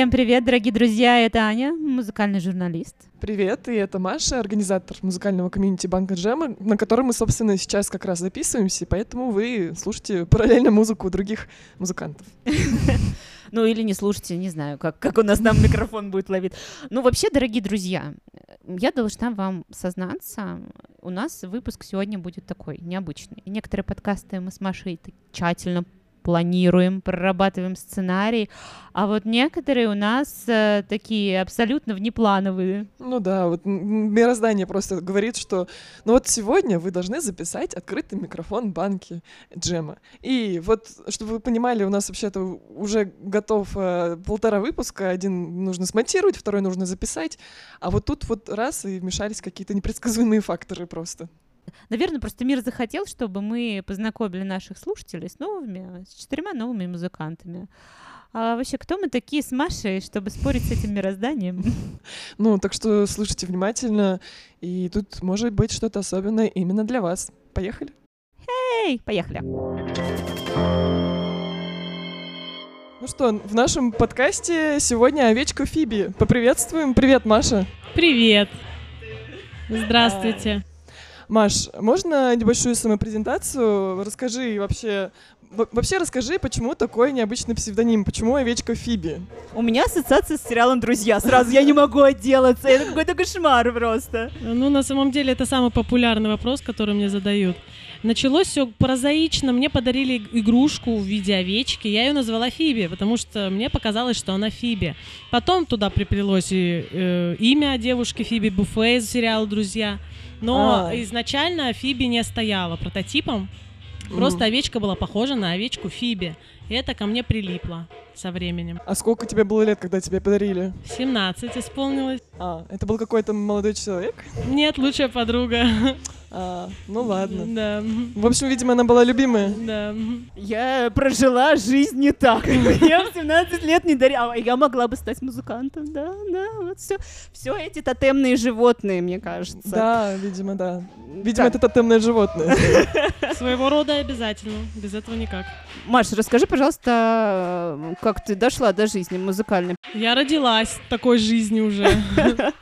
Всем привет, дорогие друзья, это Аня, музыкальный журналист. Привет, и это Маша, организатор музыкального комьюнити Банка Джема, на котором мы, собственно, сейчас как раз записываемся, поэтому вы слушаете параллельно музыку других музыкантов. Ну или не слушайте, не знаю, как, как у нас там микрофон будет ловить. Ну вообще, дорогие друзья, я должна вам сознаться, у нас выпуск сегодня будет такой необычный. Некоторые подкасты мы с Машей тщательно планируем, прорабатываем сценарий, а вот некоторые у нас э, такие абсолютно внеплановые. Ну да, вот мироздание просто говорит, что ну вот сегодня вы должны записать открытый микрофон банки джема. И вот, чтобы вы понимали, у нас вообще-то уже готов э, полтора выпуска, один нужно смонтировать, второй нужно записать, а вот тут вот раз и вмешались какие-то непредсказуемые факторы просто. Наверное, просто мир захотел, чтобы мы познакомили наших слушателей с новыми, с четырьмя новыми музыкантами. А вообще, кто мы такие с Машей, чтобы спорить с этим мирозданием? Ну, так что слушайте внимательно, и тут может быть что-то особенное именно для вас. Поехали? Эй, поехали! Ну что, в нашем подкасте сегодня овечка Фиби. Поприветствуем. Привет, Маша. Привет. Здравствуйте. Маш, можно небольшую самопрезентацию? Расскажи вообще, вообще расскажи, почему такой необычный псевдоним, почему овечка Фиби? У меня ассоциация с сериалом «Друзья». Сразу я не могу отделаться, это какой-то кошмар просто. Ну, на самом деле, это самый популярный вопрос, который мне задают. Началось все прозаично. Мне подарили игрушку в виде овечки. Я ее назвала Фиби, потому что мне показалось, что она Фиби. Потом туда приплелось и э, имя девушки Фиби Буфе из сериала «Друзья». Но а. изначально Фиби не стояла прототипом. Просто mm. овечка была похожа на овечку Фиби. И это ко мне прилипло со временем. А сколько тебе было лет, когда тебе подарили? 17 исполнилось. А, это был какой-то молодой человек? Нет, лучшая подруга. А, ну ладно. Да. В общем, видимо, она была любимая. Да. Я прожила жизнь не так. Я в 17 лет не дарила. Я могла бы стать музыкантом, да, да. Вот все. Все эти тотемные животные, мне кажется. Да, видимо, да. Видимо, это тотемное животное. Своего рода обязательно. Без этого никак. Маша, расскажи, пожалуйста, как ты дошла до жизни музыкальной? Я родилась такой жизни уже.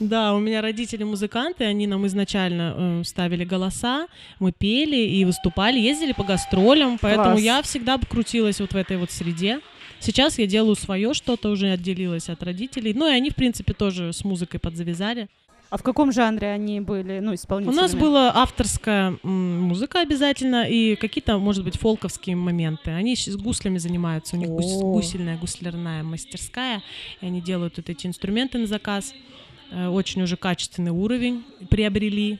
Да, у меня родители музыканты, они нам изначально э, ставили голоса, мы пели и выступали, ездили по гастролям, поэтому я всегда крутилась вот в этой вот среде. Сейчас я делаю свое что-то, уже отделилась от родителей. Ну и они, в принципе, тоже с музыкой подзавязали. А в каком жанре они были, ну, исполнителями? У нас была авторская музыка обязательно и какие-то, может быть, фолковские моменты. Они с гуслями занимаются, у них гус- гусельная, гуслярная мастерская, и они делают вот эти инструменты на заказ. Э, очень уже качественный уровень приобрели.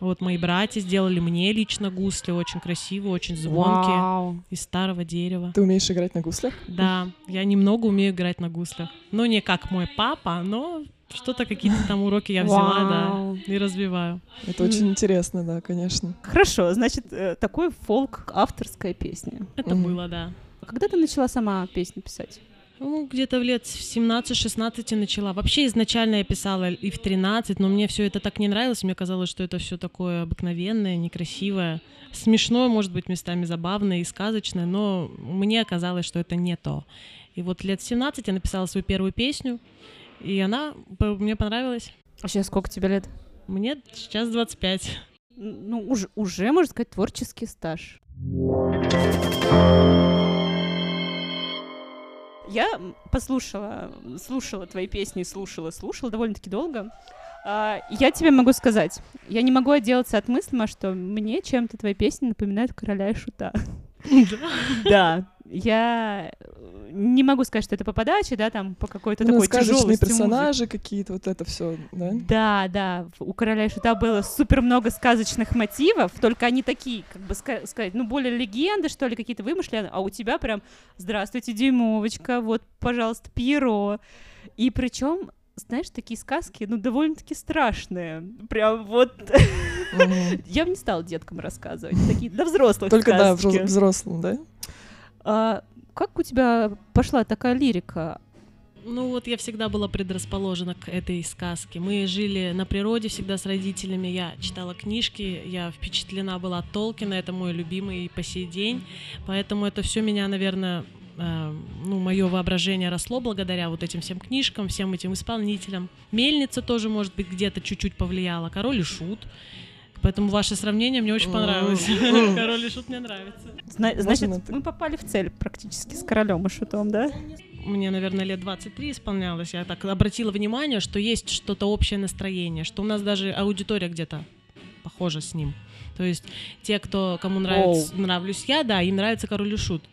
Вот мои братья сделали мне лично гусли, очень красивые, очень звонкие, Вау. из старого дерева. Ты умеешь играть на гуслях? Да, я немного умею играть на гуслях. Ну, не как мой папа, но что-то, какие-то там уроки я взяла, да, и развиваю. Это очень интересно, да, конечно. Хорошо, значит, э, такой фолк авторская песня. Это было, да. Когда ты начала сама песни писать? Ну, где-то в лет 17-16 начала. Вообще изначально я писала и в 13, но мне все это так не нравилось. Мне казалось, что это все такое обыкновенное, некрасивое, смешное, может быть, местами забавное и сказочное, но мне казалось, что это не то. И вот лет 17 я написала свою первую песню, и она мне понравилась. А сейчас сколько тебе лет? Мне сейчас 25. Ну, уже, уже можно сказать, творческий стаж. Я послушала, слушала твои песни, слушала, слушала довольно-таки долго. А, я тебе могу сказать, я не могу отделаться от мысли, что мне чем-то твои песни напоминают короля и шута. Да, я не могу сказать, что это по подаче, да, там по какой-то ну, такой сказочные персонажи какие-то, вот это все, да? Да, да. У короля шута было супер много сказочных мотивов, только они такие, как бы сказать, ну более легенды что ли какие-то вымышленные, а у тебя прям здравствуйте дюймовочка, вот, пожалуйста, Пьеро, и причем знаешь, такие сказки, ну, довольно-таки страшные. Прям вот... Я бы не стала деткам рассказывать. Такие, да, взрослых Только, да, взрослым, да? А, как у тебя пошла такая лирика? Ну вот я всегда была предрасположена к этой сказке. Мы жили на природе всегда с родителями. Я читала книжки, я впечатлена была от Толкина, это мой любимый по сей день. Поэтому это все меня, наверное, э, ну, мое воображение росло благодаря вот этим всем книжкам, всем этим исполнителям. Мельница тоже, может быть, где-то чуть-чуть повлияла. Король и шут. Поэтому ваше сравнение мне очень понравилось. Король и шут мне нравится. Зна- Можно Значит, мы попали в цель практически с королем и шутом, да? Мне, наверное, лет 23 исполнялось. Я так обратила внимание, что есть что-то общее настроение, что у нас даже аудитория где-то похожа с ним. То есть те, кто кому нравится, нравлюсь я, да, им нравится король и шут.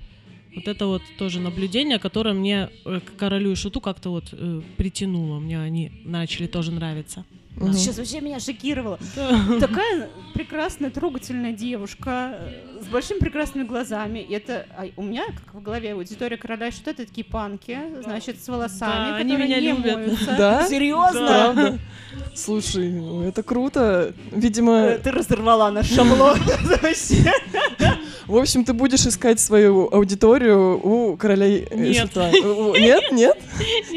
Вот это вот тоже наблюдение, которое мне э, к королю и шуту как-то вот э, притянуло. Мне они начали тоже нравиться. Мгм. Сейчас вообще меня шокировало. Такая прекрасная, трогательная девушка э, с большими прекрасными глазами. И это а у меня, как в голове, аудитория короля и шута, это такие панки, значит, с волосами, Да, они которые меня не любят. моются. Да? Серьезно? Правда? Слушай, ну это круто. Видимо, Ты разорвала наш шаблон. Вообще. В общем, ты будешь искать свою аудиторию у королей э, Нет. Нет, нет?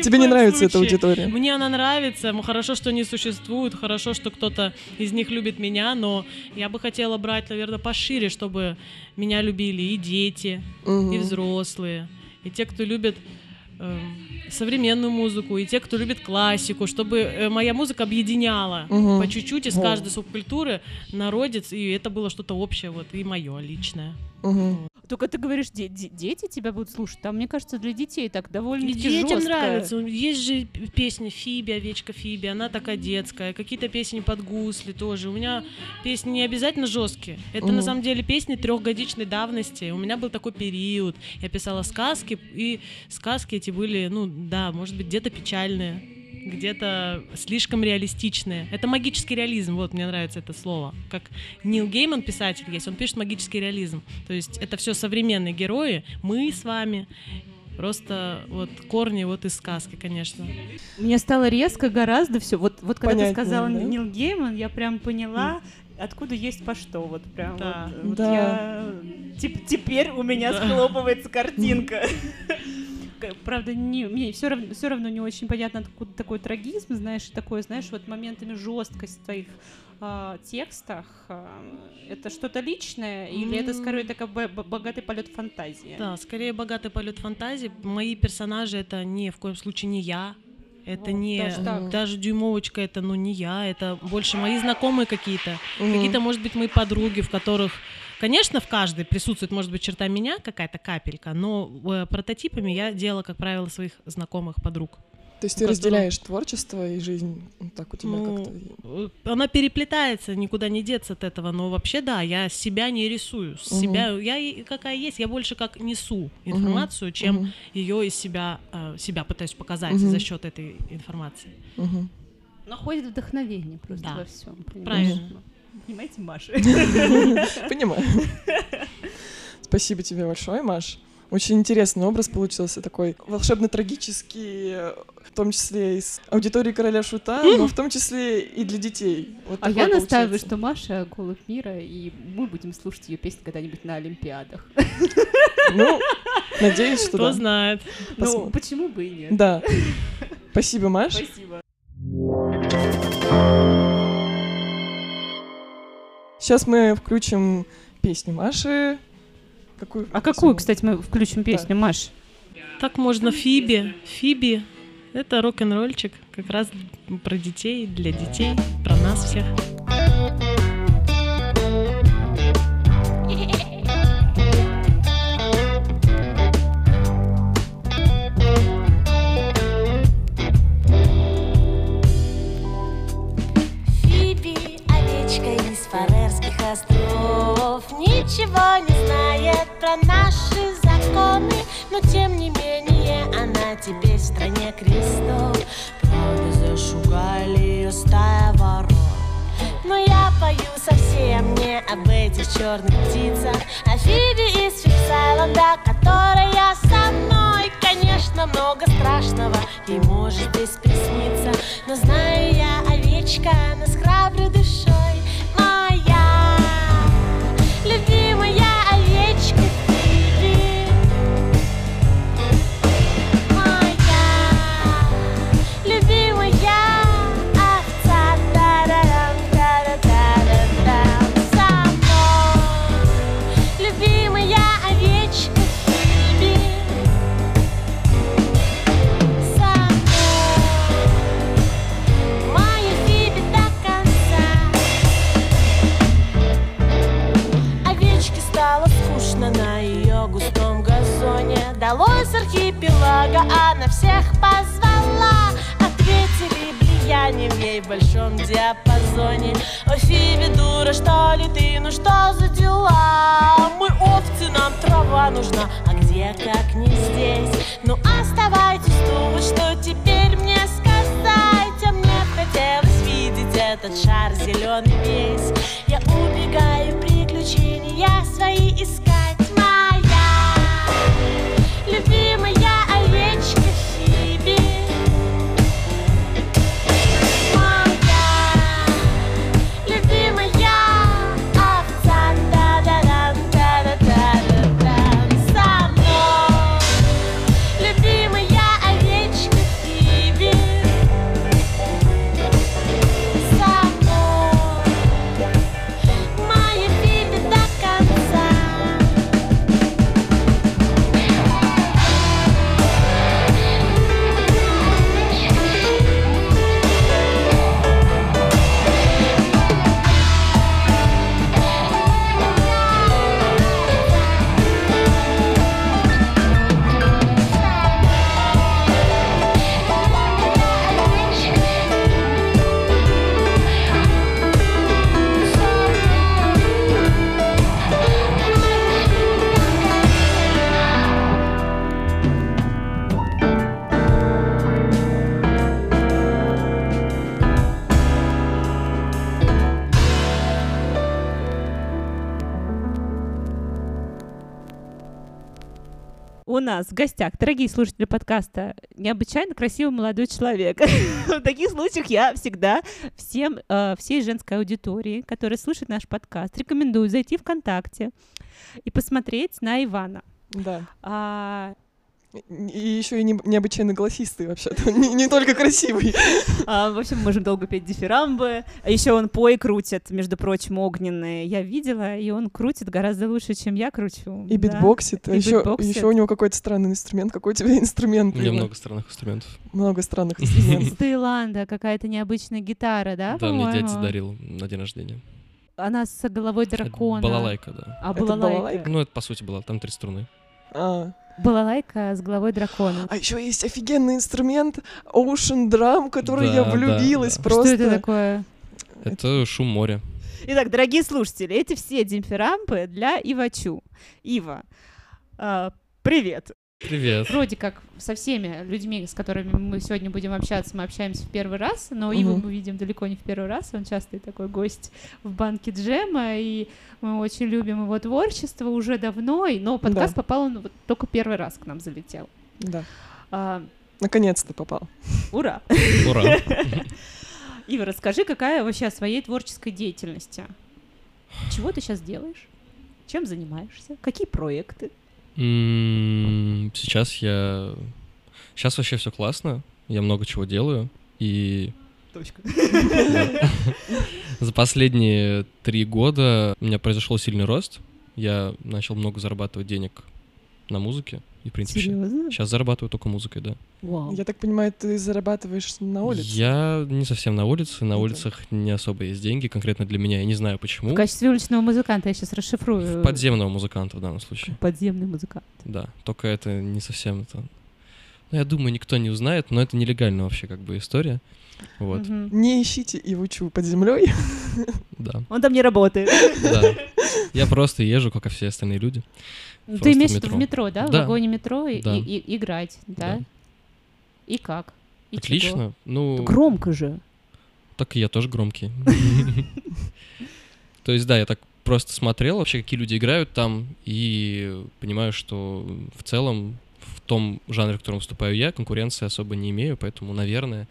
Тебе не нравится эта аудитория? Мне она нравится, хорошо, что они существуют, хорошо, что кто-то из них любит меня, но я бы хотела брать, наверное, пошире, чтобы меня любили и дети, и взрослые, и те, кто любит эм, современную музыку, и те, кто любит классику, чтобы э, моя музыка объединяла Мгм. по чуть-чуть из каждой субкультуры народец, и это было что-то общее, вот, и мое личное. Мгм. Только ты говоришь, де- де- дети тебя будут слушать. Там, мне кажется, для детей так довольно И детям жестко. нравится. Есть же п- песня Фиби, овечка Фиби, она такая детская. Какие-то песни под гусли тоже. У меня песни не обязательно жесткие. Это на Мгм. самом деле песни трехгодичной давности. У меня был такой период. Я писала сказки, и сказки эти были, ну да, может быть, где-то печальные где-то слишком реалистичные. Это магический реализм, вот мне нравится это слово. Как Нил Гейман, писатель есть, он пишет магический реализм. То есть это все современные герои, мы с вами, Просто вот корни вот из сказки, конечно. Мне стало резко гораздо все. Вот, вот когда Понятнее, ты сказала да? Нил Гейман, я прям поняла, откуда есть по что. Вот прям Да. вот, вот Да. я... Теп- теперь у меня Да. схлопывается картинка. Правда, не, мне все равно, все равно не очень понятно, откуда такой трагизм, знаешь, такой, знаешь, вот моментами жесткость в твоих а, текстах. а, это что-то личное или это скорее такой бо- бо- богатый полет фантазии? Да, скорее богатый полет фантазии. Мои персонажи это ни в коем случае не я. Это Вот, не даже так. даже дюймовочка, это ну не я, это больше мои знакомые какие-то, Мгм. какие-то, может быть, мои подруги, в которых, конечно, в каждой присутствует, может быть, черта меня какая-то капелька, но э, прототипами я делала, как правило, своих знакомых подруг. То есть ты которого- разделяешь творчество и жизнь вот так у тебя Ну, как-то. э, Она переплетается, никуда не деться от этого. Но вообще, да, я себя не рисую. Мгм. себя я какая есть, я больше как несу информацию, чем Мгм. ее из себя, э, себя пытаюсь показать Мгм. за счет этой информации. Мгм. Находит вдохновение просто Да. во всем. Правильно. Понимаете, Маша? Понимаю. Спасибо тебе большое, Маш. Очень интересный образ получился такой волшебно-трагический, в том числе и с аудиторией короля шута, но в том числе и для детей. Вот А я настаиваю, получается. что Маша голубь мира, и мы будем слушать ее песни когда-нибудь на Олимпиадах. Ну, надеюсь, что Кто да. знает. Ну, Посмотрим. почему бы и нет? Да. Спасибо, Маш. Спасибо. Сейчас мы включим песню Маши. Какую? А какую, кстати, мы включим песню, Маш? Так можно Фиби. Фиби. Это рок-н-ролльчик, как раз про детей, для детей, про нас всех. Островов Ничего не знает про наши законы Но тем не менее она теперь в стране крестов. Правда зашугали ее стая ворон. Но я пою совсем не об этих черных птицах. А Фиби из Фиксайленда, которая со мной Конечно, много страшного ей может здесь присниться. Но знаю я, овечка, она с храброй душой нас в гостях, дорогие слушатели подкаста, необычайно красивый молодой человек. В таких случаях я всегда всем, э, всей женской аудитории, которая слушает наш подкаст, рекомендую зайти ВКонтакте и посмотреть на Ивана. Да. А, И еще и не- необычайно голосистый вообще-то. Не, не только красивый. а, в общем, можем долго петь дифирамбы. А еще он пой крутит, между прочим, огненные. Я видела, и он крутит гораздо лучше, чем я кручу. И да. битбоксит. А еще, битбоксит. еще у него какой-то странный инструмент. Какой у тебя инструмент? У меня много странных инструментов. Много странных Из инструментов. Таиланда какая-то необычная гитара, да? Да, мне дядя дарил на день рождения. Она с головой дракона. Балалайка, да. А балалайка? Ну, это по сути была, там три струны. А. Балалайка с головой дракона. А еще есть офигенный инструмент Ocean Drum, в который я Да, да, влюбилась да. просто. Что это такое? Это шум моря. Итак, дорогие слушатели, эти все димферампы для Ивачу. Ива, а, привет. Привет. Вроде как со всеми людьми, с которыми мы сегодня будем общаться, мы общаемся в первый раз, но Иву Мгм. мы видим далеко не в первый раз, он частый такой гость в банке джема, и мы очень любим его творчество уже давно, и- но подкаст Да. попал, он вот только первый раз к нам залетел. Да. А, Наконец-то попал. ура! Ура. Ива, расскажи, какая вообще о своей творческой деятельности? Чего ты сейчас делаешь? Чем занимаешься? Какие проекты? Сейчас я... Сейчас вообще все классно. Я много чего делаю. И Точка. За последние три года у меня произошел сильный рост. Я начал много зарабатывать денег на музыке. И, в принципе, Серьезно? сейчас зарабатываю только музыкой, да. Вау. Я так понимаю, ты зарабатываешь на улице? Я не совсем на улице. На Это- улицах не особо есть деньги, конкретно для меня. Я не знаю почему. В качестве уличного музыканта я сейчас расшифрую. В подземного музыканта в данном случае. Подземный музыкант. Да, только это не совсем это... Ну, я думаю, никто не узнает, но это нелегально вообще как бы история. Вот, Мгм. Не ищите Ивучу под землей. да, Он там не работает. да. Я просто езжу, как и все остальные люди. Ну, Ты имеешь в виду в метро. метро, да? В Да. вагоне метро и, Да. и- и- играть, да? Да. И как? И чего? Отлично. Ну, Громко же. так и я тоже громкий. То есть, да, я так просто смотрел вообще, какие люди играют там, и понимаю, что в целом том жанре, в котором выступаю я, конкуренции особо не имею, поэтому, наверное,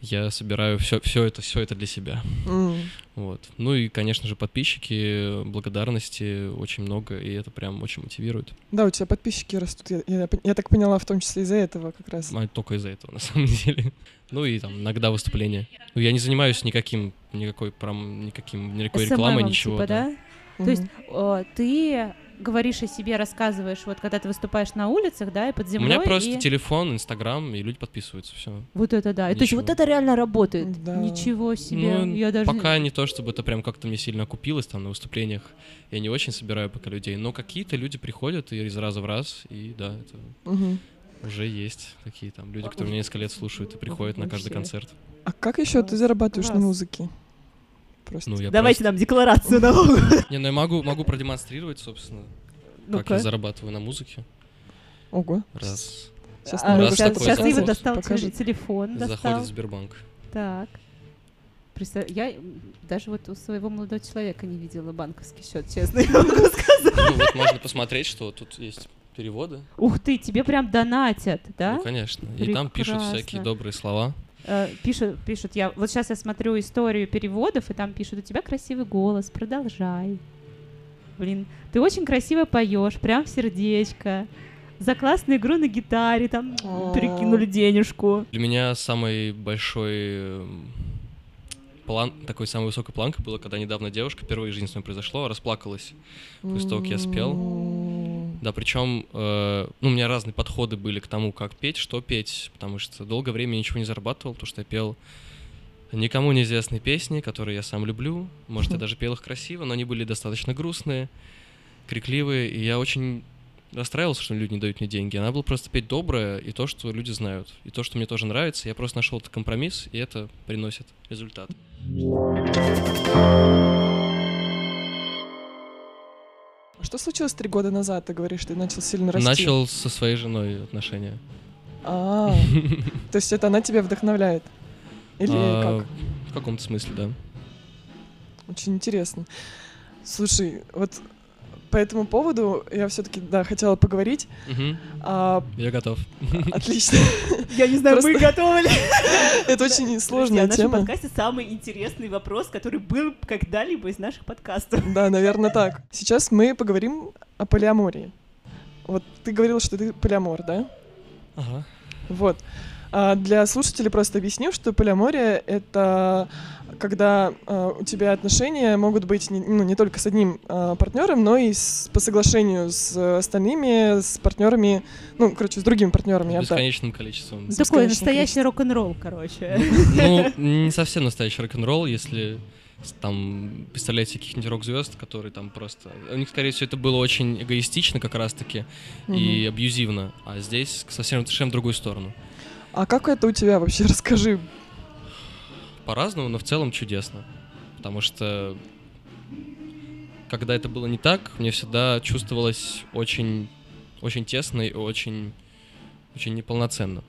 я собираю все, все это, все это для себя. М. Вот. Ну и, конечно же, подписчики, благодарности очень много, и это прям очень мотивирует. Да, у тебя подписчики растут. Я, я я так поняла, в том числе из-за этого как раз. А только из-за этого, на самом деле. Ну и там иногда выступления. Ну, я не занимаюсь никаким, никакой, прям, никаким, никакой рекламой, ничего. типа, да. да? То есть э, ты говоришь о себе, рассказываешь, вот когда ты выступаешь на улицах, да, и под У землей. меня просто и... телефон, Инстаграм, и люди подписываются, все. Вот это да. И То есть Ничего. вот это реально работает. Да. Ничего себе. Ну, я даже... Пока не то, чтобы это прям как-то мне сильно окупилось там на выступлениях. Я не очень собираю пока людей. Но какие-то люди приходят и из раза в раз, и да, это Мгм. уже есть такие там люди, которые меня несколько лет слушают и приходят на каждый Вообще. концерт. А как еще ты зарабатываешь на Класс. музыке? Просто. Ну, я Давайте нам декларацию просто- Не, ну я могу, могу продемонстрировать, собственно, как Ну-ка. я зарабатываю на музыке. Ого. Раз. Сейчас А, Раз сейчас, сейчас. Ива достал теле- телефон, достал. Заходит в Сбербанк. Так. Представ- Я даже вот у своего молодого человека не видела банковский счет, честно я могу сказать. Ну вот можно посмотреть, что тут есть переводы. Ух ты, тебе прям донатят, да? Ну, конечно. И там пишут всякие добрые слова. Э, Пишут, пишут, я вот сейчас я смотрю историю переводов, и там пишут, у тебя красивый голос, продолжай. Блин, ты очень красиво поешь, прям в сердечко. За классную игру на гитаре, там перекинули денежку. Для меня самый большой эм, план, такой самой высокой планкой было, когда недавно девушка, впервые в жизни с мной произошло, расплакалась. после того, как я спел. Да, причем, э, ну, у меня разные подходы были к тому, как петь, что петь, потому что долгое время ничего не зарабатывал, потому что я пел никому неизвестные песни, которые я сам люблю. Может, я даже пел их красиво, но они были достаточно грустные, крикливые, и я очень расстраивался, что люди не дают мне деньги. Она была просто петь доброе и то, что люди знают, и то, что мне тоже нравится. Я просто нашел этот компромисс, и это приносит результат. Что случилось три года назад? Ты говоришь, ты начал сильно расти. Начал со своей женой отношения. А, то есть это она тебя вдохновляет? Или А, как? В каком-то смысле, да. Очень интересно. Слушай, вот по этому поводу я все-таки, да, хотела поговорить. Мгм. А, Я готов. отлично. Я не знаю, мы готовы ли? Это очень сложная в нашем тема. подкасте самый интересный вопрос, который был когда-либо из наших подкастов. Да, наверное, так. Сейчас мы поговорим о полиамории. Вот ты говорил, что ты полиамор, да? Ага. Вот. А для слушателей просто объясню, что полиамория — это когда а, у тебя отношения могут быть не, ну, не только с одним партнером, но и с- по соглашению с остальными, с партнерами, ну, короче, с другими партнерами. я бы так. Бесконечным количеством. С Такой бесконечным настоящий количеством. рок-н-ролл, короче. Ну, не совсем настоящий рок-н-ролл, если с- там представляете каких-нибудь рок-звезд, которые там просто... У них, скорее всего, это было очень эгоистично как раз-таки и абьюзивно, а здесь совсем совершенно в другую сторону. А как это у тебя вообще? Расскажи. По-разному, но в целом чудесно. Потому что когда это было не так, мне всегда чувствовалось очень, очень тесно и очень, очень неполноценно.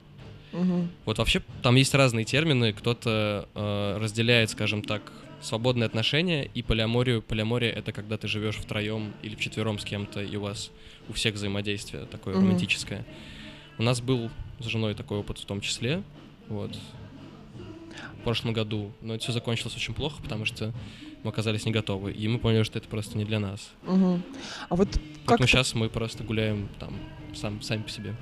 Мгм. Вот вообще там есть разные термины. Кто-то э, разделяет, скажем так, свободные отношения и полиаморию. Полиамория это когда ты живешь втроем или вчетвером с кем-то, и у вас у всех взаимодействие такое Мгм. романтическое. У нас был с женой такой опыт в том числе. Вот. В прошлом году. Но это все закончилось очень плохо, потому что мы оказались не готовы. И мы поняли, что это просто не для нас. Мгм. А вот как Поэтому ты- сейчас мы просто гуляем там сам, сами по себе.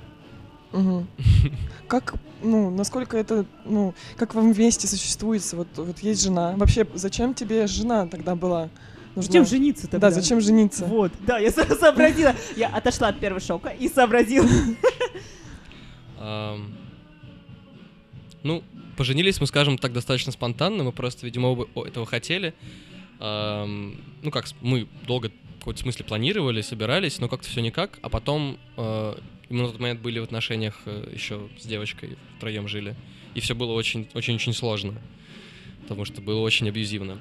Мгм. Как, ну, насколько это, ну, как вам вместе существуется? Вот, вот есть жена. Вообще, зачем тебе жена тогда была? нужна? Зачем жениться тогда? Да, зачем жениться? Вот, да, я со- сообразила. Я отошла от первого шока и сообразила. Ну, поженились мы, скажем так, достаточно спонтанно. Мы просто, видимо, оба этого хотели. Ну, как, мы долго в каком-то смысле планировали, собирались, но как-то все никак. А потом э, мы на тот момент были в отношениях еще с девочкой, втроем жили. И все было очень-очень-очень сложно. Потому что было очень абьюзивно.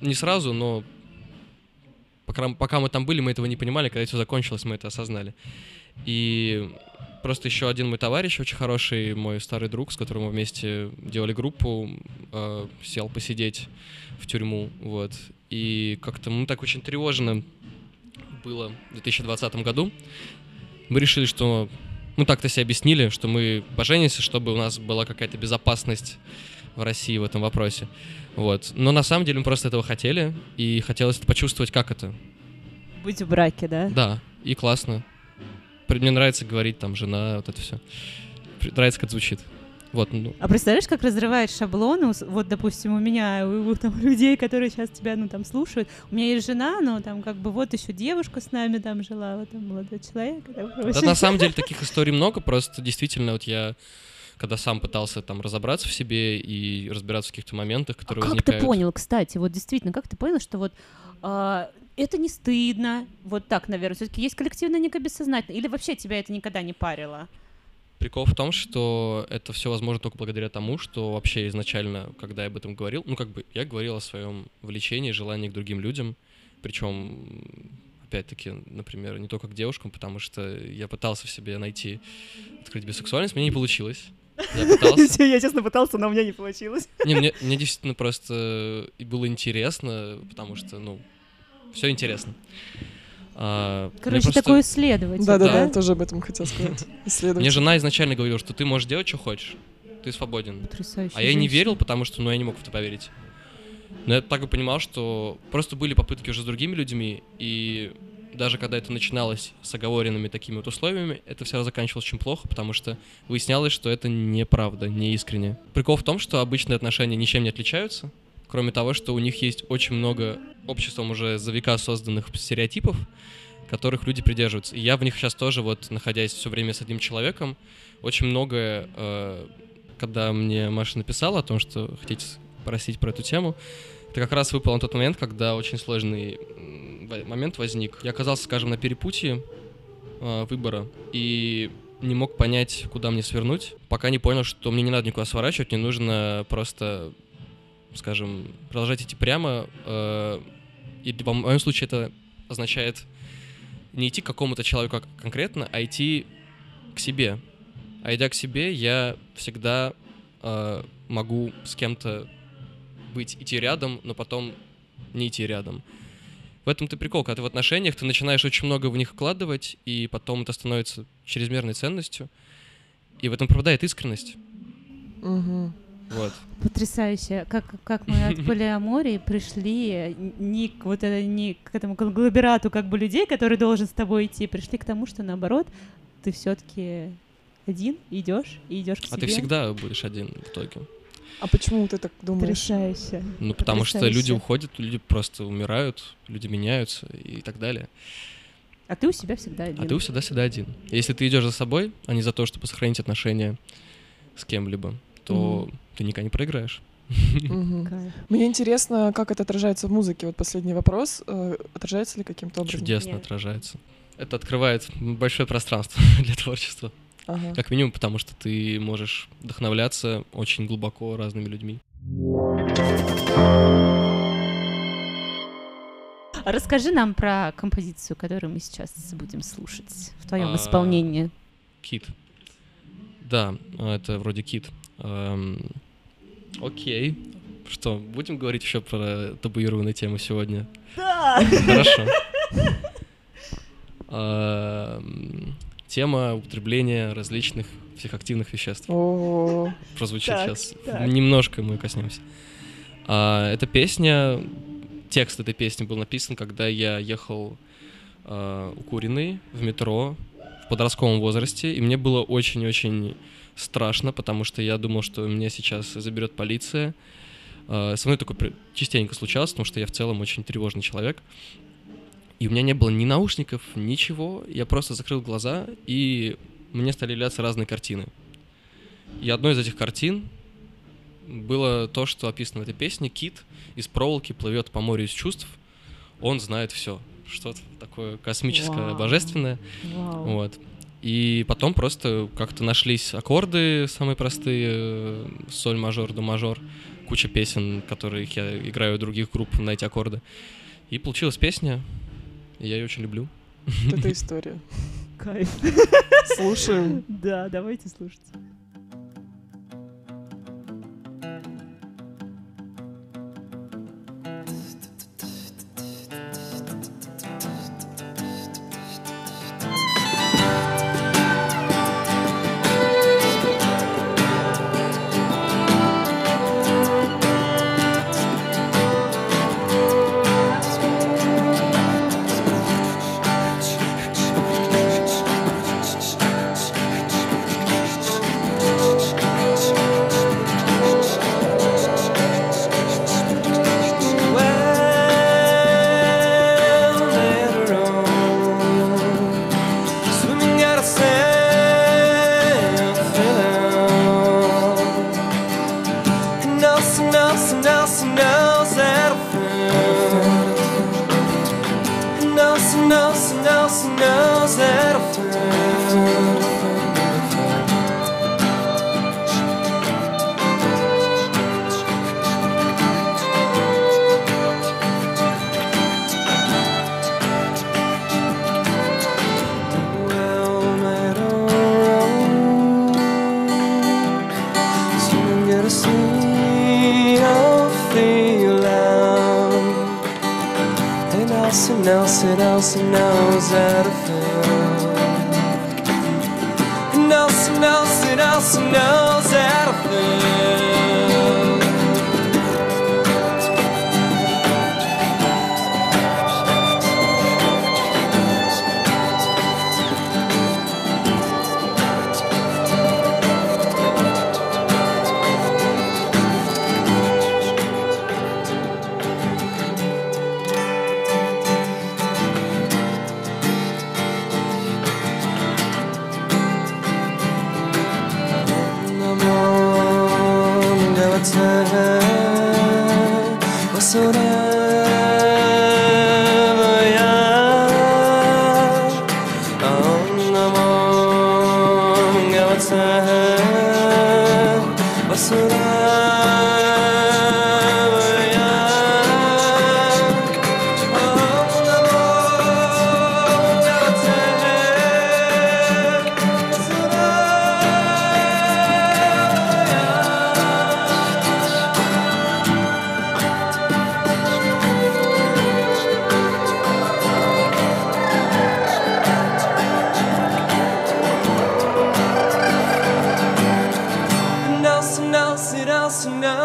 Не сразу, но пока, пока мы там были, мы этого не понимали. Когда все закончилось, мы это осознали. И просто еще один мой товарищ, очень хороший, мой старый друг, с которым мы вместе делали группу, э, сел посидеть в тюрьму, вот. И как-то ну так очень тревожно было в 2020 году. Мы решили, что ну так-то себе объяснили, что мы поженимся, чтобы у нас была какая-то безопасность в России в этом вопросе. Вот. Но на самом деле мы просто этого хотели, и хотелось это почувствовать, как это. Быть в браке, да? Да, и классно. Мне нравится говорить там жена, вот это все. Нравится, как звучит. Вот, ну, А представляешь, как разрывает шаблоны? Вот, допустим, у меня, у, у там, людей, которые сейчас тебя, ну, там, слушают. У меня есть жена, но там, как бы, вот еще девушка с нами там жила, вот там молодой человек. там Да, на самом деле таких историй много, просто действительно вот я когда сам пытался там разобраться в себе и разбираться в каких-то моментах, А которые как возникают. ты понял, кстати, вот действительно, как ты понял, что вот а, это не стыдно, вот так, наверное, все-таки есть коллективное некое бессознательное, или вообще тебя это никогда не парило? Прикол в том, что это все возможно только благодаря тому, что вообще изначально, когда я об этом говорил, ну как бы я говорил о своем влечении, желании к другим людям, причем опять-таки, например, не только к девушкам, потому что я пытался в себе найти открыть бисексуальность, мне не получилось. Я пытался. Я честно пытался, но у меня не получилось. Не, мне, мне действительно просто было интересно, потому что, ну, все интересно. А, Короче, просто- такой исследователь. Да-да-да, Да. тоже об этом хотел сказать. Исследовать. Мне жена изначально говорила, что ты можешь делать, что хочешь. Ты свободен. Потрясающе. А я и не верил, потому что, ну, я не мог в это поверить. Но я так и понимал, что просто были попытки уже с другими людьми, и даже когда это начиналось с оговоренными такими вот условиями, это все равно заканчивалось очень плохо, потому что выяснялось, что это неправда, не искренне. Прикол в том, что обычные отношения ничем не отличаются, кроме того, что у них есть очень много обществом уже за века созданных стереотипов, которых люди придерживаются. И я в них сейчас тоже, вот находясь все время с одним человеком, очень многое, э, когда мне Маша написала о том, что хотите спросить про эту тему, это как раз выпал на тот момент, когда очень сложный момент возник. Я оказался, скажем, на перепутье э, выбора и не мог понять, куда мне свернуть, пока не понял, что мне не надо никуда сворачивать, мне нужно просто, скажем, продолжать идти прямо. э, и в моем случае это означает не идти к какому-то человеку кон- конкретно, а идти к себе. А идя к себе, я всегда э, могу с кем-то быть, идти рядом, но потом не идти рядом. В этом ты прикол, когда ты в отношениях, ты начинаешь очень много в них вкладывать, и потом это становится чрезмерной ценностью, и в этом пропадает искренность. Мгм. Вот. Потрясающе. Как, как мы от полиамории пришли не к вот это, не к этому конгломерату как бы людей, который должен с тобой идти, пришли к тому, что наоборот, ты все-таки один идешь и идешь к А себе. ты всегда будешь один в итоге. А почему ты так думаешь? Потрясающе. Ну, потому что Потрясающе. люди уходят, люди просто умирают, люди меняются и так далее. А ты у себя всегда один. А ты всегда всегда один. Если ты идешь за собой, а не за то, чтобы сохранить отношения с кем-либо, то ты никогда не проиграешь. Кайф. Мне интересно, как это отражается в музыке. Вот последний вопрос. Э, Отражается ли каким-то образом? Чудесно Нет. отражается. Это открывает большое пространство для творчества. Ага. Как минимум, потому что ты можешь вдохновляться очень глубоко разными людьми. Расскажи нам про композицию, которую мы сейчас будем слушать в твоем А, исполнении. Кит. Да, а, это вроде кит. Эм, Окей. Что, будем говорить еще про табуированную тему сегодня? Да! Хорошо. Тема употребления различных психоактивных веществ. О, Прозвучит Так, сейчас. так. Немножко мы коснемся. А, Эта песня, текст этой песни был написан, когда я ехал а, укуренный в метро в подростковом возрасте, и мне было очень-очень страшно, потому что я думал, что меня сейчас заберет полиция. А, Со мной такое частенько случалось, потому что я в целом очень тревожный человек. И у меня не было ни наушников, ничего. Я просто закрыл глаза, и мне стали являться разные картины. И одной из этих картин было то, что описано в этой песне. Кит из проволоки плывет по морю из чувств. Он знает все. Что-то такое космическое, Вау. божественное. Вау. Вот. И потом просто как-то нашлись аккорды самые простые, э, соль мажор, до мажор, куча песен, которых я играю у других групп на эти аккорды. И получилась песня, и я ее очень люблю. вот эта история. Кайф. Слушаем. Да, давайте слушать. Nelson, Nelson, Nelson knows how to feel. Nelson, Nelson, Nelson knows how to feel.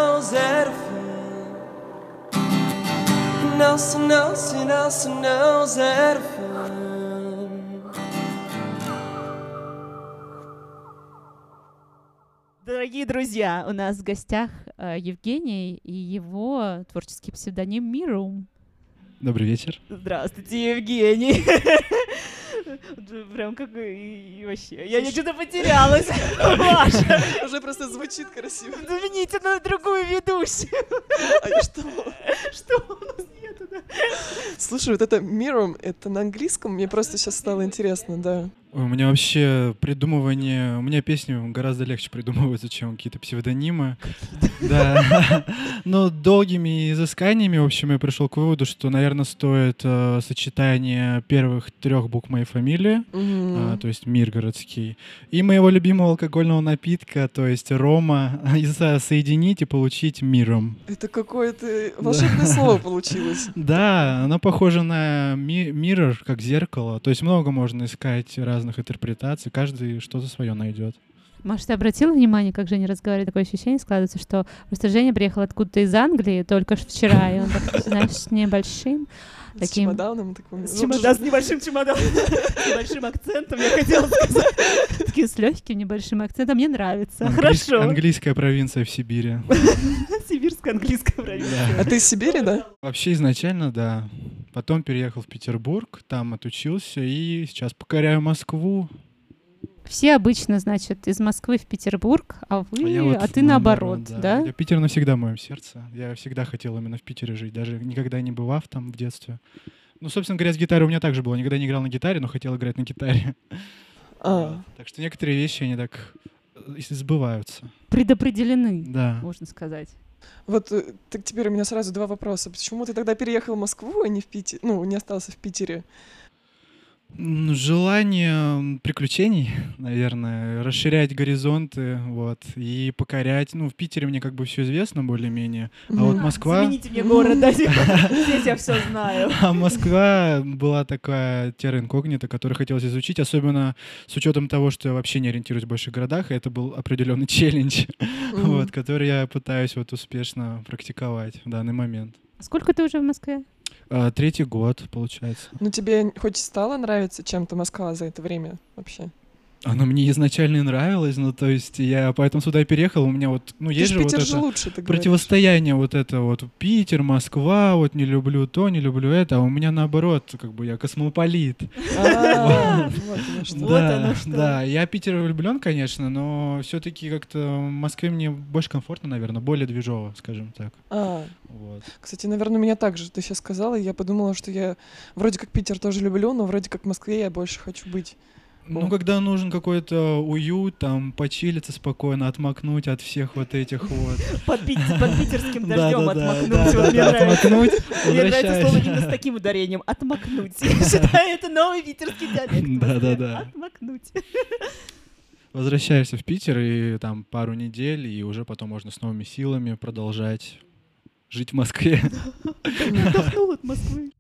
To feel. Nelson, Nelson, Nelson. Дорогие друзья, у нас в гостях э, Евгений и его творческий псевдоним Мирум. Добрый вечер. Здравствуйте, Евгений. Прям как и, вообще. Я не что-то потерялась. Маша, Уже просто звучит красиво. замените на другую ведущую. А что? Что у нас нету? Слушай, вот это Mirum, это на английском? Мне просто сейчас стало интересно, да. У меня вообще придумывание... У меня песни гораздо легче придумываются, чем какие-то псевдонимы. Да. Но долгими изысканиями, в общем, я пришел к выводу, что, наверное, стоит э, сочетание первых трех букв моей фамилии, а, то есть Миргородский, и моего любимого алкогольного напитка, то есть Рома, и со- соединить и получить Миром. Это какое-то волшебное слово получилось. Да, оно похоже на ми- mirror, как зеркало. То есть много можно искать разных интерпретаций, каждый что-то свое найдет. Маш, ты обратила внимание, как Женя разговаривает? Такое ощущение складывается, что просто Женя приехал откуда-то из Англии только вчера, и он так, знаешь, с небольшим С Таким- чемоданом таким. С чемоданом, с небольшим чемоданом, с небольшим акцентом, я хотела сказать. Таким с легким небольшим акцентом. Мне нравится. Хорошо. Английская провинция в Сибири. Сибирская английская провинция. А ты из Сибири, да? Вообще изначально, да. Потом переехал в Петербург, там отучился и сейчас покоряю Москву. Все обычно, значит, из Москвы в Петербург, а вы, А я вот а ты наоборот, наоборот, да? Я Питер навсегда в моем сердце. Я всегда хотел именно в Питере жить, даже никогда не бывав там в детстве. Ну, собственно говоря, с гитарой у меня также было. Никогда не играл на гитаре, но хотел играть на гитаре. А, Так что некоторые вещи, они так э, сбываются. Предопределены, Да. можно сказать. Вот э, так теперь у меня сразу два вопроса. Почему ты тогда переехал в Москву, а не в Питер? Ну, не остался в Питере? Желание приключений, наверное, расширять горизонты, вот, и покорять. Ну, в Питере мне как бы все известно более-менее, а вот Мгм. Москва... Замените мне город, да? типа, Здесь я все знаю. А Москва была такая терра инкогнита, которую хотелось изучить, особенно с учетом того, что я вообще не ориентируюсь в больших городах, и это был определенный челлендж, вот, который я пытаюсь вот успешно практиковать в данный момент. Сколько ты уже в Москве? А, Третий год, получается. Ну, тебе хоть стало нравиться чем-то Москва за это время вообще? Оно мне изначально и нравилось, ну, то есть я поэтому сюда и переехал, у меня вот, ну, есть же вот Питер это... же лучше, ты говоришь. Противостояние вот это вот Питер, Москва, вот не люблю то, не люблю это, а у меня наоборот, как бы я космополит. А, вот. Вот да, да, я Питер влюблен, конечно, но все-таки как-то в Москве мне больше комфортно, наверное, более движово, скажем так. А, Вот. кстати, наверное, меня так же ты сейчас сказала, я подумала, что я вроде как Питер тоже люблю, но вроде как в Москве я больше хочу быть. Ну, когда нужен какой-то уют, там, почилиться спокойно, отмокнуть от всех вот этих вот. Под, пит- под питерским дождем отмокнуть. Вот мне отмокнуть, Мне нравится слово именно с таким ударением. Отмокнуть. Считаю, это новый питерский диалект. в Да, да, Москве. да. Отмокнуть. Возвращаешься в Питер и там пару недель, и уже потом можно с новыми силами продолжать жить в Москве. Отдохнул от Москвы.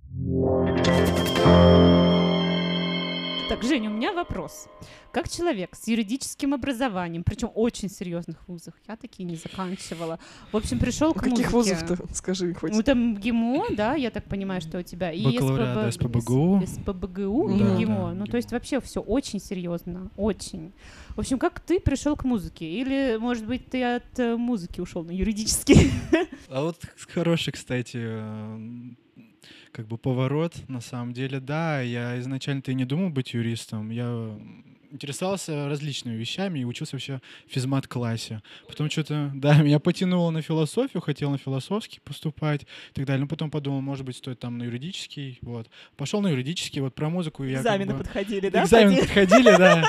Так, Женя, у меня вопрос. Как человек с юридическим образованием, причем очень серьезных вузах, я такие не заканчивала, в общем, пришел к Каких музыке. вузов-то, скажи хоть? Ну, там ГИМО, да, я так понимаю, что у тебя. И Бакалавриат, СПБ СПБГУ. СПБГУ Да, и ГИМО. да, ну, то есть вообще все очень серьезно, очень. В общем, как ты пришел к музыке? Или, может быть, ты от э, музыки ушел на юридический? А вот хороший, кстати, как бы поворот, на самом деле, да, я изначально-то и не думал быть юристом, я интересовался различными вещами и учился вообще в физмат-классе. Потом что-то, да, меня потянуло на философию, хотел на философский поступать и так далее. Но потом подумал, может быть, стоит там на юридический, вот. Пошел на юридический, вот про музыку я как Экзамены бы- подходили, да? Экзамены подходили, да.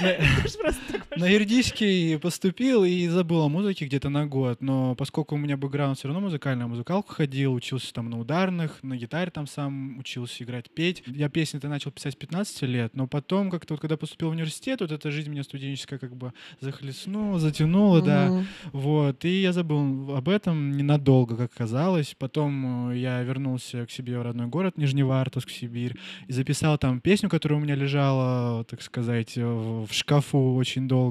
Просто так На юридический поступил и забыл о музыке где-то на год, но поскольку у меня бэкграунд все равно музыкальный, музыкалку ходил, учился там на ударных, на гитаре там сам учился играть, петь. Я песни-то начал писать с 15 лет, но потом как-то вот когда поступил в университет, вот эта жизнь меня студенческая как бы захлестнула, затянула, да. Мгм. Вот, и я забыл об этом ненадолго, как казалось. Потом э, я вернулся к себе в родной город, Нижневартовск, Сибирь, и записал там песню, которая у меня лежала, так сказать, в шкафу очень долго.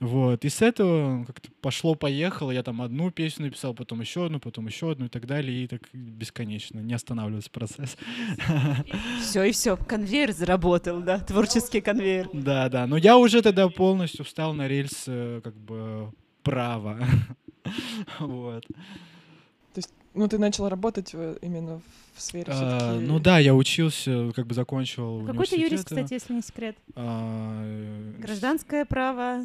Вот, и с этого как-то пошло-поехало. Я там одну песню написал, потом еще одну, потом еще одну и так далее, и так бесконечно, не останавливается процесс. Все, и все, конвейер заработал, да, творческий конвейер. Да, да, но я уже тогда полностью встал на рельсы как бы права. Вот. Ну, ты начал работать э, именно в сфере А, ну да, я учился, как бы закончил Какой ты юрист, кстати, если не секрет? А, э, Гражданское право,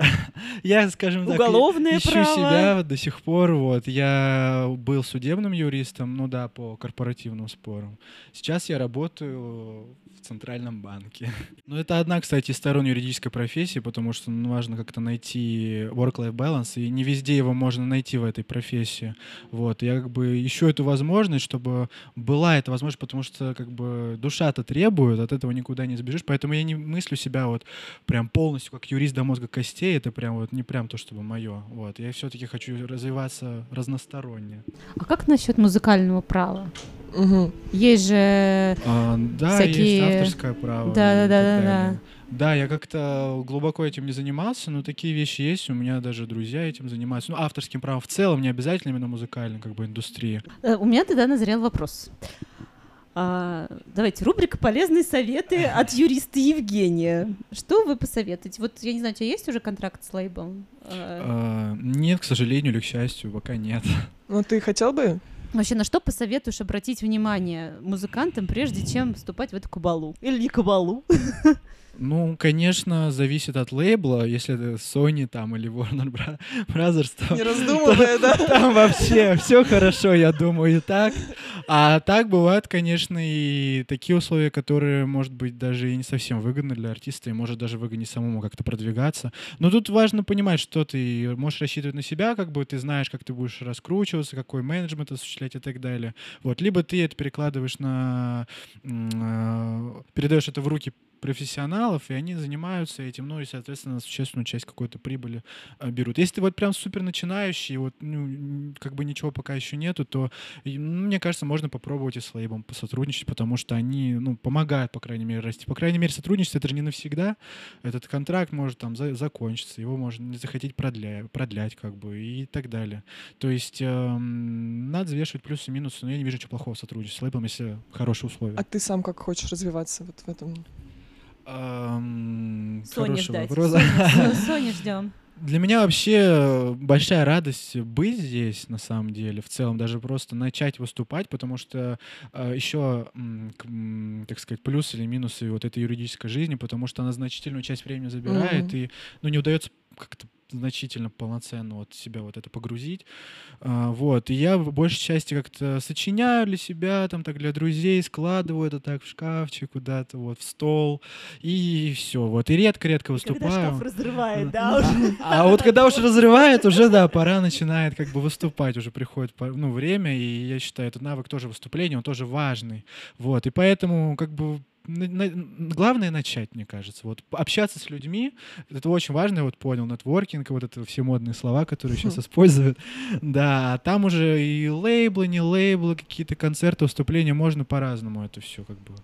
Я, скажем так, уголовное ищу право. себя до сих пор. Вот я был судебным юристом, ну да, по корпоративным спорам. Сейчас я работаю в центральном банке. Ну это одна, кстати, из сторон юридической профессии, потому что ну, важно как-то найти work-life balance, и не везде его можно найти в этой профессии. Вот я как бы ищу эту возможность, чтобы была эта возможность, потому что как бы душа-то требует, от этого никуда не сбежишь, поэтому я не мыслю себя вот прям полностью как юрист до мозга костей, это прям вот не прям то, чтобы мое. Вот я все-таки хочу развиваться разносторонне. А как насчет музыкального права? Мгм. Есть же... А, да, Всякие- есть авторское право. Да, да, да, да, далее. Да, я как-то глубоко этим не занимался, но такие вещи есть. У меня даже друзья этим занимаются. Ну, авторским правом в целом, не обязательно именно музыкальной как бы индустрии. Э, У меня тогда назрел вопрос. А, давайте, рубрика «Полезные советы от юриста Евгения». Что вы посоветуете? Вот, я не знаю, у тебя есть уже контракт с лейблом? А, А, нет, к сожалению или к счастью, пока нет. Ну, ты хотел бы? Вообще, на что посоветуешь обратить внимание музыкантам, прежде чем вступать в эту кабалу? Или не кабалу? Ну, конечно, зависит от лейбла. Если это Sony там или Warner Brothers, то Не раздумывая, да? там вообще все хорошо, я думаю, и так. А так бывают, конечно, и такие условия, которые, может быть, даже и не совсем выгодны для артиста, и может даже выгоднее самому как-то продвигаться. Но тут важно понимать, что ты можешь рассчитывать на себя, как бы ты знаешь, как ты будешь раскручиваться, какой менеджмент осуществлять и так далее. Вот. Либо ты это перекладываешь на... э, передаешь это в руки профессионалов, и они занимаются этим, ну и, соответственно, существенную часть какой-то прибыли э, берут. Если ты вот прям супер начинающий, вот, ну, как бы ничего пока еще нету, то, ну, мне кажется, можно попробовать и с лейбом посотрудничать, потому что они, ну, помогают, по крайней мере, расти. По крайней мере, сотрудничество — это же не навсегда. Этот контракт может там за- закончиться, его можно не захотеть продля- продлять, как бы, и так далее. То есть эм, надо взвешивать плюсы и минусы, но я не вижу ничего плохого в сотрудничестве с лейбом, если хорошие условия. А ты сам как хочешь развиваться вот в этом? Эм, Соня ждать. вопрос. Соня, Соня ждем. Для меня вообще большая радость быть здесь, на самом деле, в целом, даже просто начать выступать, потому что еще, так сказать, плюсы или минусы вот этой юридической жизни, потому что она значительную часть времени забирает, Мгм. и ну, не удается как-то значительно полноценно вот себя вот это погрузить. А, вот. И я в большей части как-то сочиняю для себя, там так для друзей, складываю это так в шкафчик куда-то, вот, в стол, и все. Вот. И редко-редко выступаю. Когда шкаф разрывает, да, уже. А вот когда уж разрывает, уже, да, пора начинает как бы выступать, уже приходит ну, время, и я считаю, этот навык тоже выступления, он тоже важный. Вот, и поэтому как бы на- на- главное начать, мне кажется. Вот общаться с людьми, это очень важно, я вот понял, нетворкинг, вот это все модные слова, которые сейчас используют. Да, там уже и лейблы, не лейблы, какие-то концерты, выступления, можно по-разному это все как бы.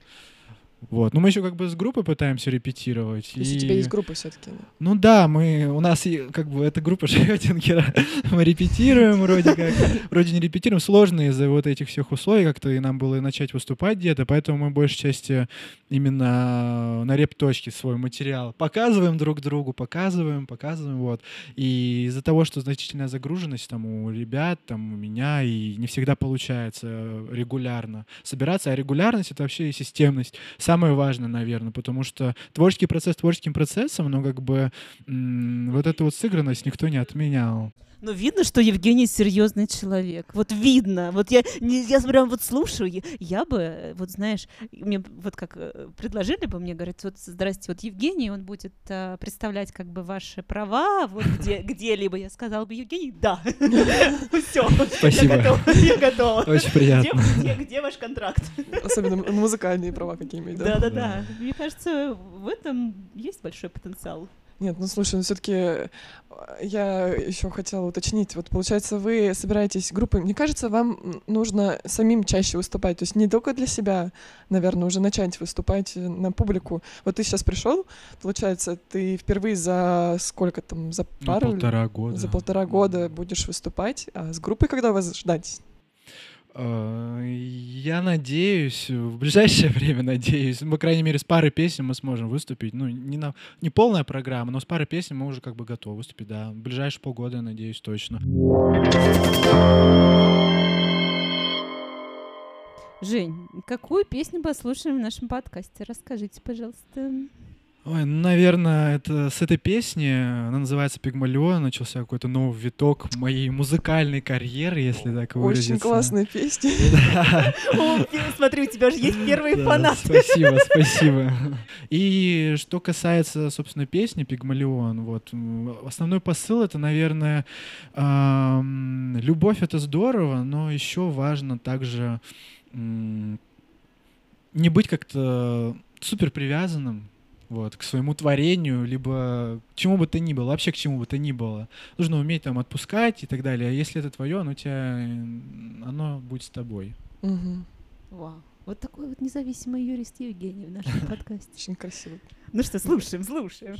Вот. Ну, мы еще как бы с группой пытаемся репетировать. То есть у и- тебя есть группа все-таки. ну да, мы, у нас и, как бы эта группа Шрёдингера, мы репетируем вроде как, вроде не репетируем, сложно из-за вот этих всех условий как-то и нам было начать выступать где-то, поэтому мы большей части именно на репточке свой материал показываем друг другу, показываем, показываем, вот. И из-за того, что значительная загруженность там у ребят, там у меня, и не всегда получается регулярно собираться, а регулярность — это вообще и системность самое важное, наверное, потому что творческий процесс творческим процессом, но как бы вот эту вот сыгранность никто не отменял. Ну, видно, что Евгений серьезный человек. Вот видно. Вот я, я прям вот слушаю, я, я бы, вот знаешь, мне вот как э, предложили бы мне, говорят, вот, здрасте, вот Евгений, он будет э, представлять как бы ваши права, вот где, где-либо. Я сказала бы, Евгений, да. Все. Спасибо. Я готова. Очень приятно. где, где ваш контракт? Особенно музыкальные права какие-нибудь, да? Да-да-да. Мне кажется, в этом есть большой потенциал. Нет, ну слушай, ну все-таки я еще хотела уточнить. Вот получается, вы собираетесь группой. Мне кажется, вам нужно самим чаще выступать. То есть не только для себя, наверное, уже начать выступать э, на публику. Вот ты сейчас пришел, получается, ты впервые за сколько там, за Ну, пару? или- полтора года. За полтора года будешь выступать. А с группой когда вас ждать? Э, Я надеюсь, в ближайшее время надеюсь, ну, по крайней мере, с парой песен мы сможем выступить. Ну, не, на, не полная программа, но с парой песен мы уже как бы готовы выступить, да. В ближайшие полгода, я надеюсь, точно. Жень, какую песню послушаем в нашем подкасте? Расскажите, пожалуйста. Ой, ну, наверное, это с этой песни, она называется «Пигмалион», начался какой-то новый виток моей музыкальной карьеры, если так выразиться. Очень классная песня. Смотри, у тебя же есть первые фанаты. Спасибо, спасибо. И что касается, собственно, песни «Пигмалион», вот, основной посыл — это, наверное, любовь — это здорово, но еще важно также не быть как-то супер привязанным вот, к своему творению, либо к чему бы то ни было, вообще к чему бы то ни было. Нужно уметь там отпускать и так далее. А если это твое, оно тебя, оно будет с тобой. Мгм. Вау. Вот такой вот независимый юрист Евгений в нашем подкасте. Очень красиво. Ну что, слушаем, слушаем.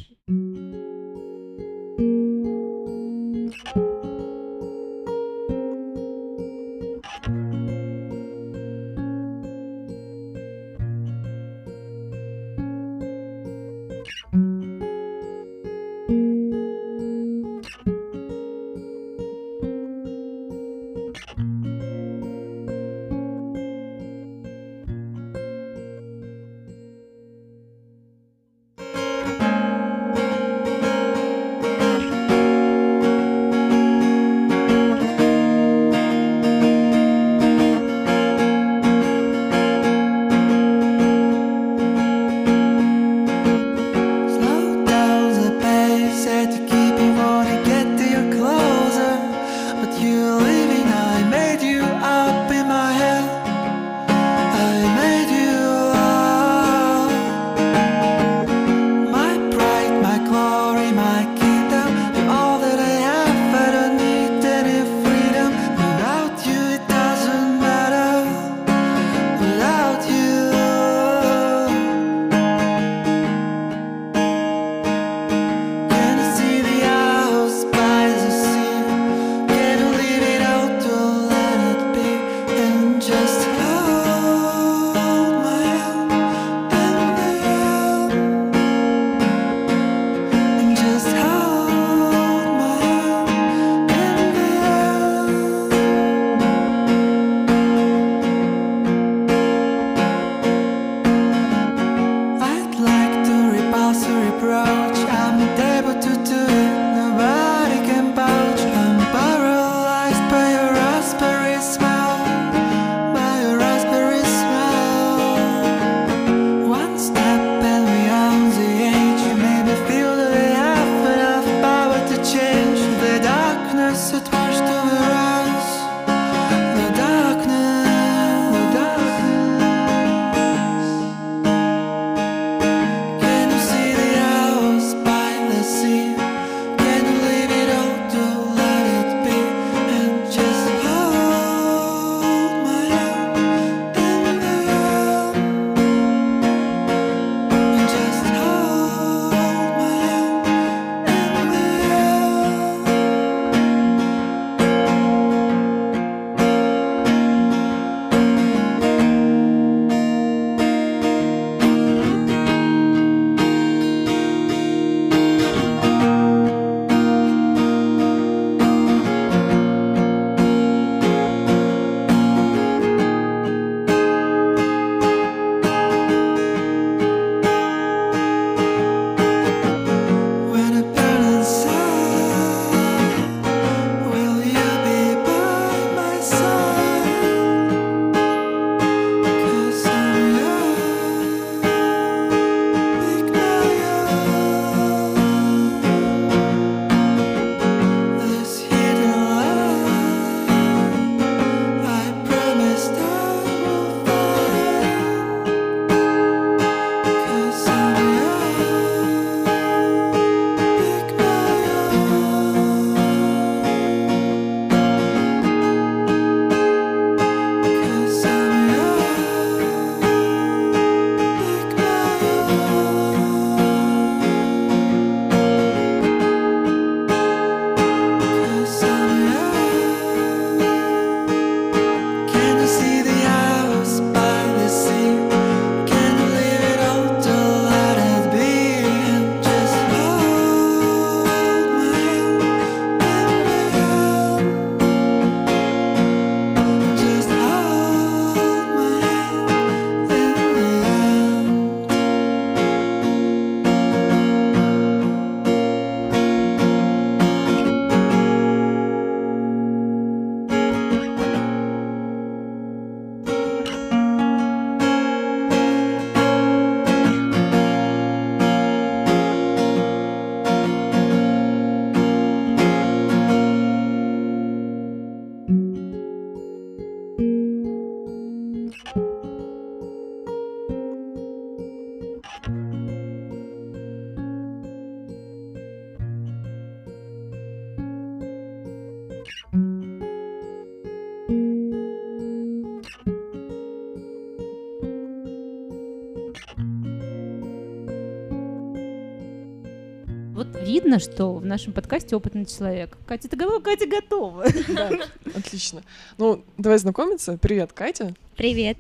Видно, что в нашем подкасте опытный человек. Катя, ты готова? Катя готова. Да, отлично. Ну, давай знакомиться. Привет, Катя. Привет.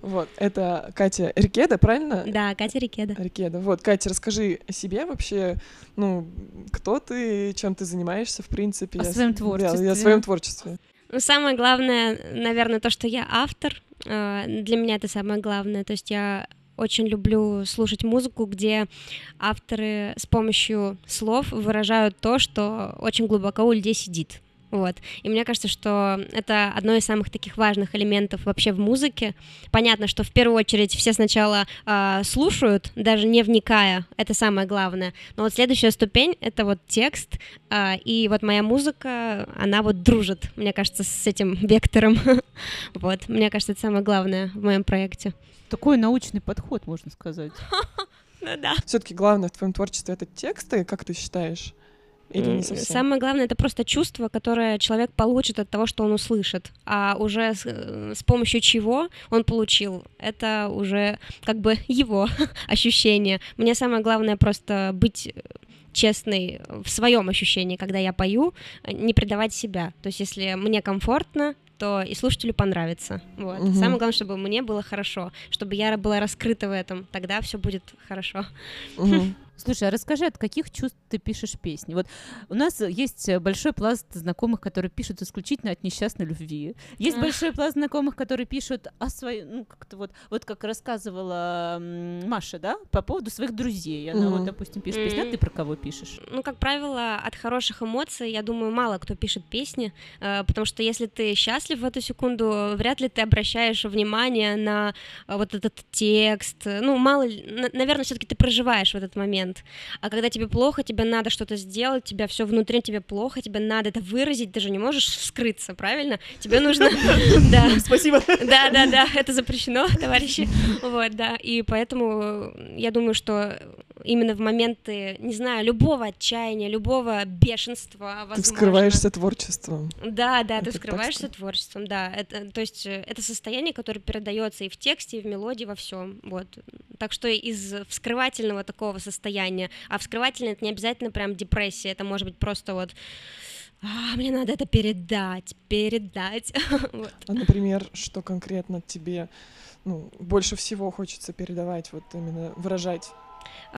Вот, это Катя Рикеда, правильно? Да, Катя Рикеда. Рикеда. Вот, Катя, расскажи о себе вообще, ну, кто ты, чем ты занимаешься, в принципе. О Я своем да, творчестве. Я о своем творчестве. Ну, самое главное, наверное, то, что я автор. Э, Для меня это самое главное. То есть я очень люблю слушать музыку, где авторы с помощью слов выражают то, что очень глубоко у людей сидит. Вот. И мне кажется, что это одно из самых таких важных элементов вообще в музыке. Понятно, что в первую очередь все сначала а, слушают, даже не вникая, это самое главное. Но вот следующая ступень — это вот текст, а, и вот моя музыка, она вот дружит, мне кажется, с этим вектором. Вот, мне кажется, это самое главное в моем проекте. Такой научный подход, можно сказать. Ну да. Все-таки главное в твоем творчестве это тексты, как ты считаешь? Или не совсем? Самое главное это просто чувство, которое человек получит от того, что он услышит, а уже с, э, с помощью чего он получил, это уже как бы его ощущение. Мне самое главное просто быть э, честной в своем ощущении, когда я пою, э, не предавать себя. То есть, если мне комфортно, то и слушателю понравится. Вот. Мгм. Самое главное, чтобы мне было хорошо, чтобы я была раскрыта в этом, тогда все будет хорошо. Мгм. Слушай, а расскажи, от каких чувств ты пишешь песни? Вот у нас есть большой пласт знакомых, которые пишут исключительно от несчастной любви. Есть большой пласт знакомых, которые пишут о своей, ну как-то вот, вот как рассказывала Маша, да, по поводу своих друзей. Она вот, допустим, пишет песни, а ты про кого пишешь? Ну, как правило, от хороших эмоций, я думаю, мало кто пишет песни, э, потому что если ты счастлив в эту секунду, вряд ли ты обращаешь внимание на э, вот этот текст. Ну, мало, наверное, все-таки ты проживаешь в этот момент. А когда тебе плохо, тебе надо что-то сделать, тебя все внутри тебе плохо, тебе надо это выразить, ты же не можешь вскрыться, правильно? Тебе нужно, да, Спасибо. да, да, да, это запрещено, товарищи. Вот, да. И поэтому э, я думаю, что именно в моменты, не знаю, любого отчаяния, любого бешенства, Ты возможно. вскрываешься творчеством. Да, да, ты Это вскрываешься так творчеством, да. Это, то есть э, это состояние, которое передается и в тексте, и в мелодии, во всем. Вот. Так что из вскрывательного такого состояния, а вскрывательное это не обязательно прям депрессия, это может быть просто вот «А, мне надо это передать, передать. Вот. А, например, что конкретно тебе ну, больше всего хочется передавать, вот именно выражать?